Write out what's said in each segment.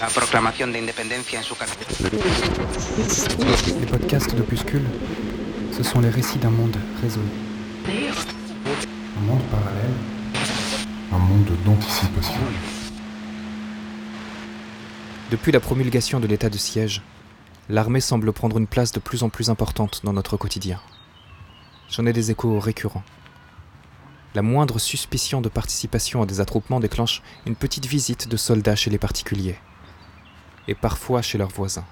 La proclamación de independencia en su Les podcasts d'Opuscule, ce sont les récits d'un monde résolu. Un monde parallèle. Un monde d'anticipation. Depuis la promulgation de l'état de siège, l'armée semble prendre une place de plus en plus importante dans notre quotidien. J'en ai des échos récurrents. La moindre suspicion de participation à des attroupements déclenche une petite visite de soldats chez les particuliers, et parfois chez leurs voisins.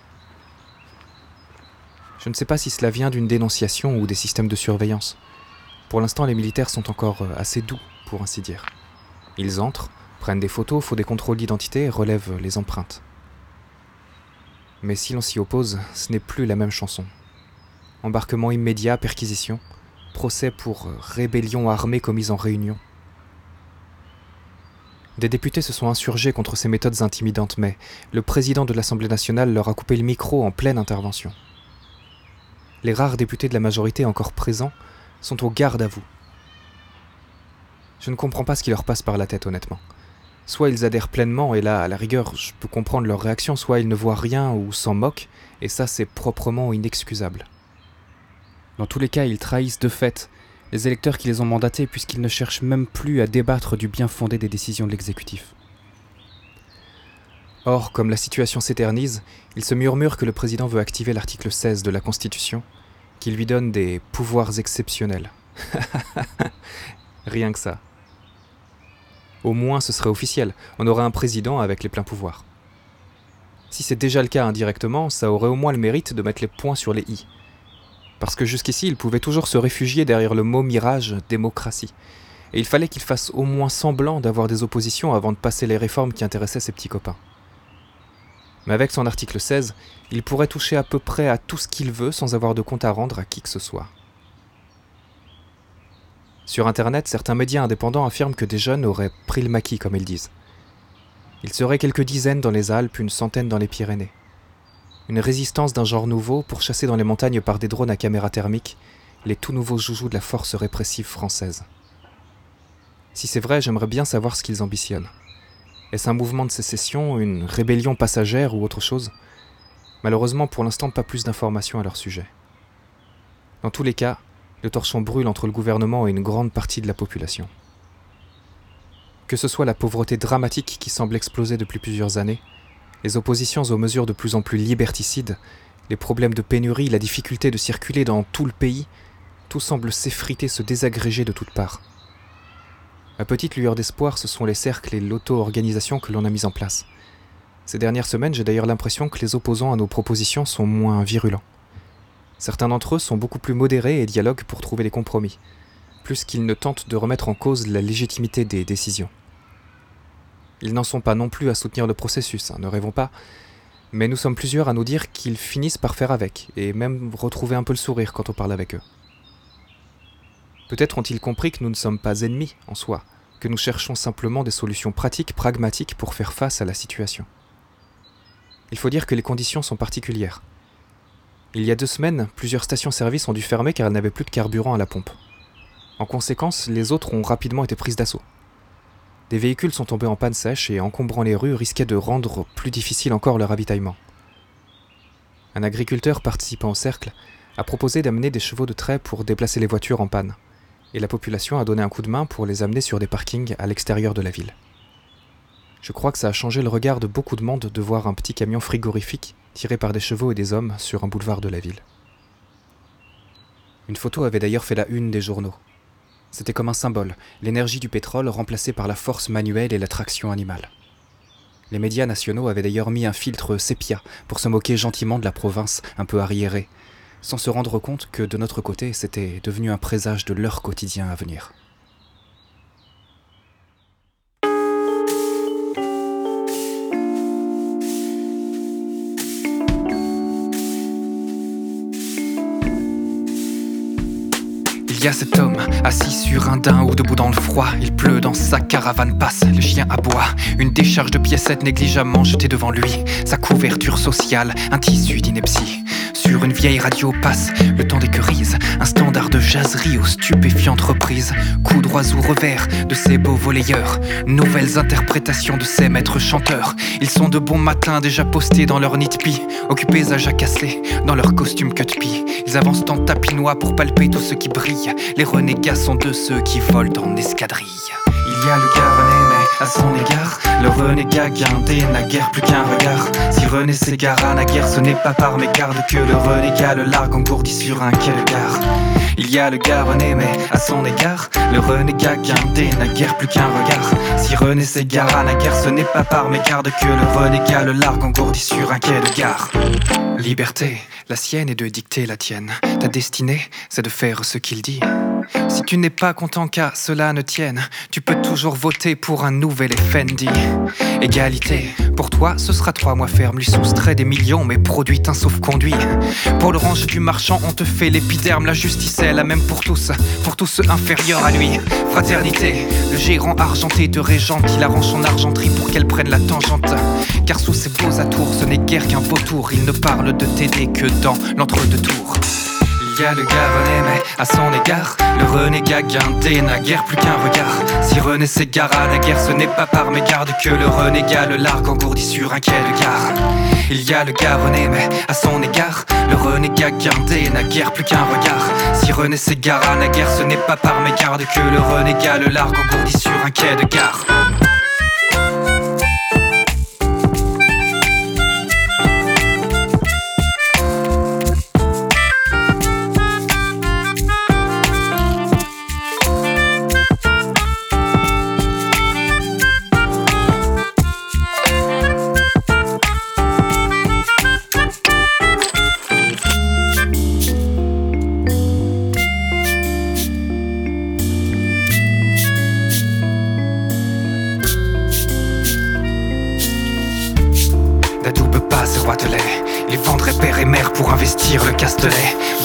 Je ne sais pas si cela vient d'une dénonciation ou des systèmes de surveillance. Pour l'instant, les militaires sont encore euh, assez doux, pour ainsi dire. Ils entrent, prennent des photos, font des contrôles d'identité et relèvent les empreintes. Mais si l'on s'y oppose, ce n'est plus la même chanson. Embarquement immédiat, perquisition, procès pour euh, rébellion armée commise en réunion. Des députés se sont insurgés contre ces méthodes intimidantes, mais le président de l'Assemblée nationale leur a coupé le micro en pleine intervention. Les rares députés de la majorité encore présents sont au garde à vous. Je ne comprends pas ce qui leur passe par la tête, honnêtement. Soit ils adhèrent pleinement, et là, à la rigueur, je peux comprendre leur réaction, soit ils ne voient rien ou s'en moquent, et ça, c'est proprement inexcusable. Dans tous les cas, ils trahissent de fait les électeurs qui les ont mandatés, puisqu'ils ne cherchent même plus à débattre du bien fondé des décisions de l'exécutif. Or, comme la situation s'éternise, il se murmure que le président veut activer l'article 16 de la Constitution, qui lui donne des pouvoirs exceptionnels. Rien que ça. Au moins ce serait officiel, on aurait un président avec les pleins pouvoirs. Si c'est déjà le cas indirectement, ça aurait au moins le mérite de mettre les points sur les i. Parce que jusqu'ici, il pouvait toujours se réfugier derrière le mot mirage démocratie. Et il fallait qu'il fasse au moins semblant d'avoir des oppositions avant de passer les réformes qui intéressaient ses petits copains. Mais avec son article 16, il pourrait toucher à peu près à tout ce qu'il veut sans avoir de compte à rendre à qui que ce soit. Sur Internet, certains médias indépendants affirment que des jeunes auraient pris le maquis, comme ils disent. Il serait quelques dizaines dans les Alpes, une centaine dans les Pyrénées. Une résistance d'un genre nouveau pourchassée dans les montagnes par des drones à caméra thermique, les tout nouveaux joujoux de la force répressive française. Si c'est vrai, j'aimerais bien savoir ce qu'ils ambitionnent. Est-ce un mouvement de sécession, une rébellion passagère ou autre chose? Malheureusement, pour l'instant, pas plus d'informations à leur sujet. Dans tous les cas, le torchon brûle entre le gouvernement et une grande partie de la population. Que ce soit la pauvreté dramatique qui semble exploser depuis plusieurs années, les oppositions aux mesures de plus en plus liberticides, les problèmes de pénurie, la difficulté de circuler dans tout le pays, tout semble s'effriter, se désagréger de toutes parts. Ma petite lueur d'espoir, ce sont les cercles et l'auto-organisation que l'on a mis en place. Ces dernières semaines, j'ai d'ailleurs l'impression que les opposants à nos propositions sont moins virulents. Certains d'entre eux sont beaucoup plus modérés et dialoguent pour trouver des compromis, plus qu'ils ne tentent de remettre en cause la légitimité des décisions. Ils n'en sont pas non plus à soutenir le processus, hein, ne rêvons pas, mais nous sommes plusieurs à nous dire qu'ils finissent par faire avec, et même retrouver un peu le sourire quand on parle avec eux. Peut-être ont-ils compris que nous ne sommes pas ennemis en soi, que nous cherchons simplement des solutions pratiques, pragmatiques pour faire face à la situation. Il faut dire que les conditions sont particulières. Il y a deux semaines, plusieurs stations-service ont dû fermer car elles n'avaient plus de carburant à la pompe. En conséquence, les autres ont rapidement été prises d'assaut. Des véhicules sont tombés en panne sèche et encombrant les rues risquaient de rendre plus difficile encore leur ravitaillement. Un agriculteur participant au cercle a proposé d'amener des chevaux de trait pour déplacer les voitures en panne, et la population a donné un coup de main pour les amener sur des parkings à l'extérieur de la ville. Je crois que ça a changé le regard de beaucoup de monde de voir un petit camion frigorifique tiré par des chevaux et des hommes sur un boulevard de la ville. Une photo avait d'ailleurs fait la une des journaux. C'était comme un symbole, l'énergie du pétrole remplacée par la force manuelle et la traction animale. Les médias nationaux avaient d'ailleurs mis un filtre sépia pour se moquer gentiment de la province un peu arriérée, sans se rendre compte que de notre côté c'était devenu un présage de leur quotidien à venir. Il y a cet homme assis sur un daim ou debout dans le froid. Il pleut dans sa caravane passe, le chien aboie. Une décharge de piécettes négligemment jetée devant lui. Sa couverture sociale, un tissu d'ineptie. Sur une vieille radio passe le temps des querises, un standard de jaserie aux stupéfiantes reprises, coups droits ou revers de ces beaux volleyeurs, nouvelles interprétations de ces maîtres chanteurs. Ils sont de bons matins déjà postés dans leur nid occupés à jacasser dans leur costume cut Ils avancent en tapinois pour palper tout ce qui brille. Les renégats sont de ceux qui volent en escadrille. Il y a le mais à son égard, le renégat guindé n'a guère plus qu'un regard. Si René s'égara naguère, ce n'est pas par mégarde que le renégat le largue engourdi sur un quai de. Il y a le gars René, mais à son égard, le renégat guindé n'a guère plus qu'un regard. Si René s'égara naguère, ce n'est pas par mégarde que le renégat le largue engourdi sur un quai de. Liberté, la sienne est de dicter la tienne. Ta destinée, c'est de faire ce qu'il dit. Si tu n'es pas content qu'à cela ne tienne, tu peux toujours voter pour un nouvel Effendi. Égalité, pour toi, ce sera trois mois ferme, lui soustrait des millions, mais produit un sauf-conduit. Pour le range du marchand, on te fait l'épiderme, la justice est la même pour tous, pour tous ceux inférieurs à lui. Fraternité, le gérant argenté de Régent, il arrange son argenterie pour qu'elle prenne la tangente. Car sous ses beaux atours, ce n'est guère qu'un vautour, il ne parle de t'aider que dans l'entre-deux-tours. Le gars mais à son égard, le renégat guindé n'a guère plus qu'un regard. Si René s'égare à la guerre, ce n'est pas par mégarde que le renégat le largue engourdi sur un quai de gare. Il y a le gars mais à son égard, le renégat guindé n'a guère plus qu'un regard. Si René s'égare à la guerre, ce n'est pas par mégarde que le renégat le largue engourdi sur un quai de gare.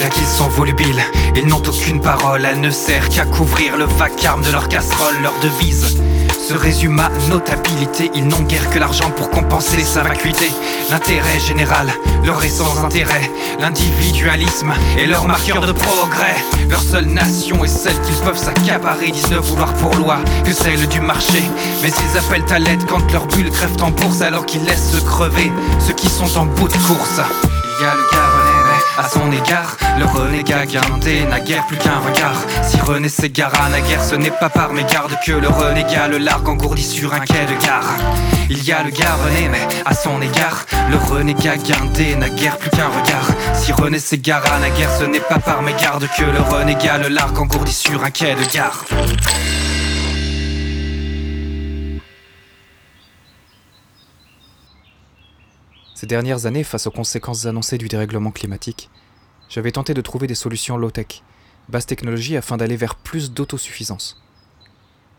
Bien qu'ils sont volubiles, ils n'ont aucune parole. Elle ne sert qu'à couvrir le vacarme de leur casserole. Leur devise se résume à notabilité. Ils n'ont guère que l'argent pour compenser sa vacuité. L'intérêt général leur est sans intérêt. L'individualisme est leur marqueur de progrès. Leur seule nation est celle qu'ils peuvent s'accaparer. Disent ne vouloir pour loi que celle du marché. Mais ils appellent à l'aide quand leurs bulles crèvent en bourse alors qu'ils laissent se crever ceux qui sont en bout de course. Il y a le à son égard. Le renégat guindé n'a guère plus qu'un regard. Si René s'égare à guerre, ce n'est pas par mégarde que le renégat le largue engourdi sur un quai de gare. Il y a le gars René, mais à son égard, le renégat guindé n'a guère plus qu'un regard. Si René s'égare à guerre, ce n'est pas par mégarde que le renégat le largue engourdi sur un quai de gare. Ces dernières années, face aux conséquences annoncées du dérèglement climatique, j'avais tenté de trouver des solutions low-tech, basse technologie afin d'aller vers plus d'autosuffisance.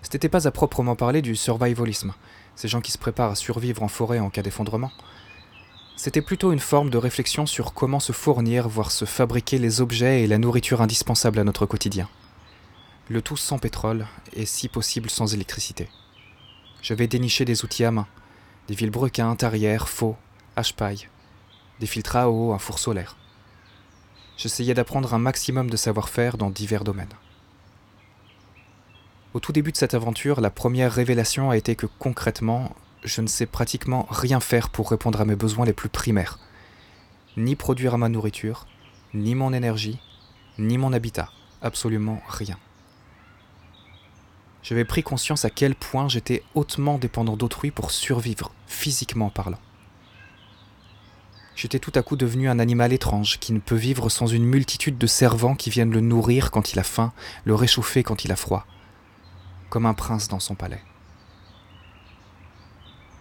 Ce n'était pas à proprement parler du survivalisme, ces gens qui se préparent à survivre en forêt en cas d'effondrement. C'était plutôt une forme de réflexion sur comment se fournir, voire se fabriquer les objets et la nourriture indispensables à notre quotidien. Le tout sans pétrole et si possible sans électricité. Je vais dénicher des outils à main, des vilebrequins, tarières, faux, H-paille, des filtres à eau, un four solaire. J'essayais d'apprendre un maximum de savoir-faire dans divers domaines. Au tout début de cette aventure, la première révélation a été que concrètement, je ne sais pratiquement rien faire pour répondre à mes besoins les plus primaires. Ni produire ma nourriture, ni mon énergie, ni mon habitat. Absolument rien. J'avais pris conscience à quel point j'étais hautement dépendant d'autrui pour survivre, physiquement parlant j'étais tout à coup devenu un animal étrange qui ne peut vivre sans une multitude de servants qui viennent le nourrir quand il a faim, le réchauffer quand il a froid, comme un prince dans son palais.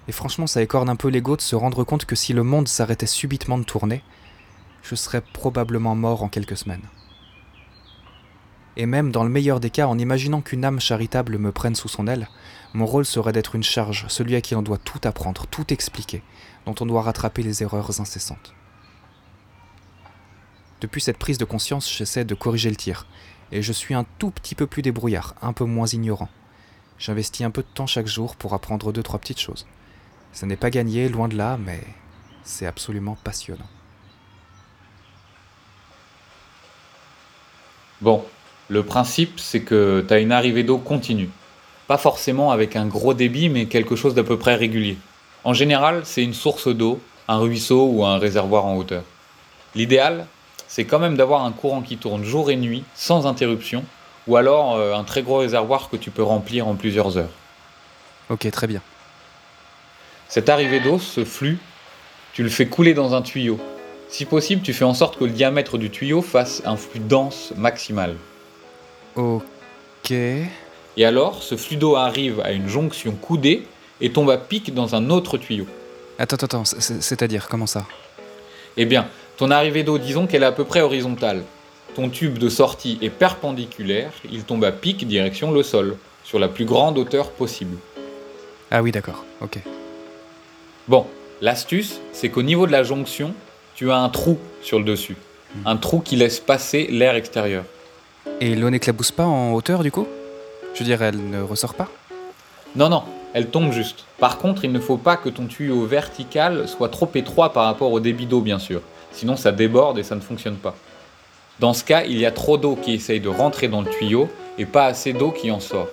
Et franchement, ça écorne un peu l'ego de se rendre compte que si le monde s'arrêtait subitement de tourner, je serais probablement mort en quelques semaines. Et même dans le meilleur des cas, en imaginant qu'une âme charitable me prenne sous son aile, mon rôle serait d'être une charge, celui à qui on doit tout apprendre, tout expliquer, dont on doit rattraper les erreurs incessantes. Depuis cette prise de conscience, j'essaie de corriger le tir, et je suis un tout petit peu plus débrouillard, un peu moins ignorant. J'investis un peu de temps chaque jour pour apprendre deux, trois petites choses. Ce n'est pas gagné, loin de là, mais c'est absolument passionnant. Bon, le principe, c'est que tu as une arrivée d'eau continue. Pas forcément avec un gros débit, mais quelque chose d'à peu près régulier. En général, c'est une source d'eau, un ruisseau ou un réservoir en hauteur. L'idéal, c'est quand même d'avoir un courant qui tourne jour et nuit, sans interruption, ou alors euh, un très gros réservoir que tu peux remplir en plusieurs heures. Ok, très bien. Cette arrivée d'eau, ce flux, tu le fais couler dans un tuyau. Si possible, tu fais en sorte que le diamètre du tuyau fasse un flux dense maximal. Ok. Et alors, ce flux d'eau arrive à une jonction coudée et tombe à pic dans un autre tuyau. Attends, attends, attends, c'est- c'est-à-dire, comment ça? Eh bien, ton arrivée d'eau, disons qu'elle est à peu près horizontale. Ton tube de sortie est perpendiculaire, il tombe à pic direction le sol, sur la plus grande hauteur possible. Ah oui, d'accord, ok. Bon, l'astuce, c'est qu'au niveau de la jonction, tu as un trou sur le dessus. Un trou qui laisse passer l'air extérieur. Et l'eau n'éclabousse pas en hauteur, du coup? Je veux dire, elle ne ressort pas? Non, non, elle tombe juste. Par contre, il ne faut pas que ton tuyau vertical soit trop étroit par rapport au débit d'eau, bien sûr. Sinon, ça déborde et ça ne fonctionne pas. Dans ce cas, il y a trop d'eau qui essaye de rentrer dans le tuyau et pas assez d'eau qui en sort.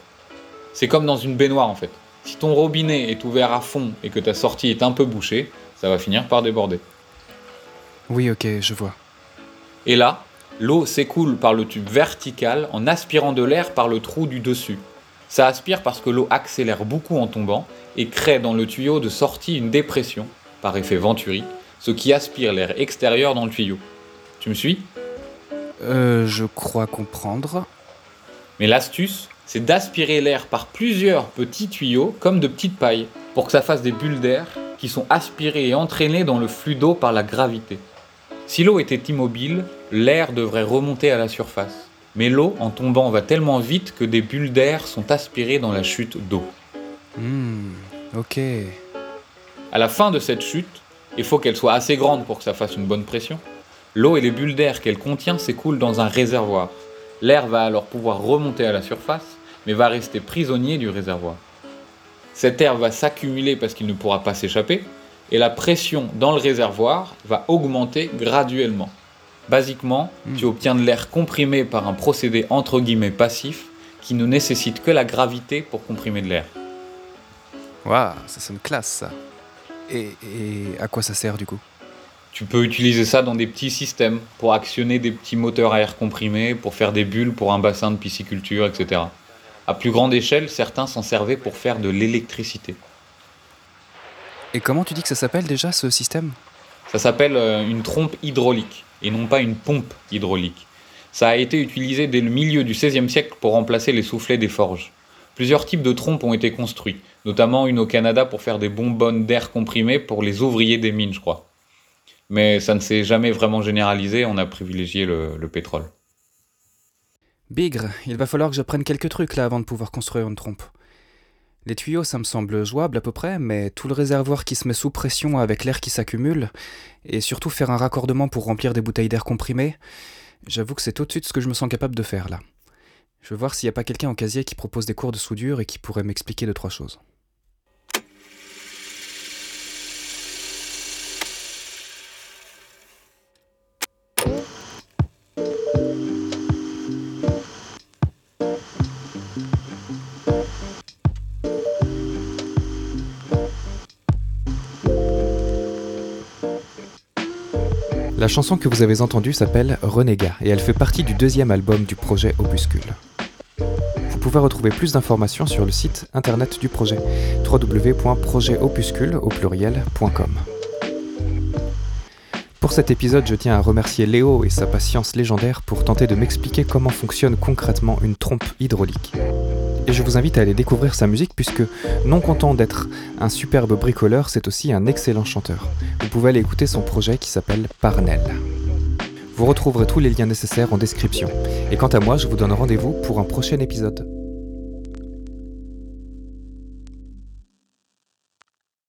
C'est comme dans une baignoire en fait. Si ton robinet est ouvert à fond et que ta sortie est un peu bouchée, ça va finir par déborder. Oui, ok, je vois. Et là, l'eau s'écoule par le tube vertical en aspirant de l'air par le trou du dessus. Ça aspire parce que l'eau accélère beaucoup en tombant et crée dans le tuyau de sortie une dépression, par effet Venturi, ce qui aspire l'air extérieur dans le tuyau. Tu me suis? Euh, je crois comprendre. Mais l'astuce, c'est d'aspirer l'air par plusieurs petits tuyaux comme de petites pailles, pour que ça fasse des bulles d'air qui sont aspirées et entraînées dans le flux d'eau par la gravité. Si l'eau était immobile, l'air devrait remonter à la surface. Mais l'eau, en tombant, va tellement vite que des bulles d'air sont aspirées dans la chute d'eau. Hmm, ok. À la fin de cette chute, il faut qu'elle soit assez grande pour que ça fasse une bonne pression. L'eau et les bulles d'air qu'elle contient s'écoulent dans un réservoir. L'air va alors pouvoir remonter à la surface, mais va rester prisonnier du réservoir. Cet air va s'accumuler parce qu'il ne pourra pas s'échapper, et la pression dans le réservoir va augmenter graduellement. Basiquement, Hmm. tu obtiens de l'air comprimé par un procédé entre guillemets passif qui ne nécessite que la gravité pour comprimer de l'air. Waouh, ça sonne classe, ça. Et, et à quoi ça sert, du coup? Tu peux utiliser ça dans des petits systèmes pour actionner des petits moteurs à air comprimé, pour faire des bulles pour un bassin de pisciculture, etc. À plus grande échelle, certains s'en servaient pour faire de l'électricité. Et comment tu dis que ça s'appelle déjà, ce système? Ça s'appelle euh, une trompe hydraulique et non pas une pompe hydraulique. Ça a été utilisé dès le milieu du XVIe siècle pour remplacer les soufflets des forges. Plusieurs types de trompes ont été construits, notamment une au Canada pour faire des bonbonnes d'air comprimé pour les ouvriers des mines, je crois. Mais ça ne s'est jamais vraiment généralisé, on a privilégié le- le pétrole. Bigre, il va falloir que j'apprenne quelques trucs là avant de pouvoir construire une trompe. Les tuyaux, ça me semble jouable à peu près, mais tout le réservoir qui se met sous pression avec l'air qui s'accumule, et surtout faire un raccordement pour remplir des bouteilles d'air comprimé, j'avoue que c'est au-dessus de ce que je me sens capable de faire là. Je veux voir s'il n'y a pas quelqu'un en casier qui propose des cours de soudure et qui pourrait m'expliquer deux trois choses. La chanson que vous avez entendue s'appelle Renégat et elle fait partie du deuxième album du projet Opuscule. Vous pouvez retrouver plus d'informations sur le site internet du projet www.projetopuscule. Pour cet épisode, je tiens à remercier Léo et sa patience légendaire pour tenter de m'expliquer comment fonctionne concrètement une trompe hydraulique. Et je vous invite à aller découvrir sa musique puisque, non content d'être un superbe bricoleur, c'est aussi un excellent chanteur. Vous pouvez aller écouter son projet qui s'appelle Parnell. Vous retrouverez tous les liens nécessaires en description. Et quant à moi, je vous donne rendez-vous pour un prochain épisode.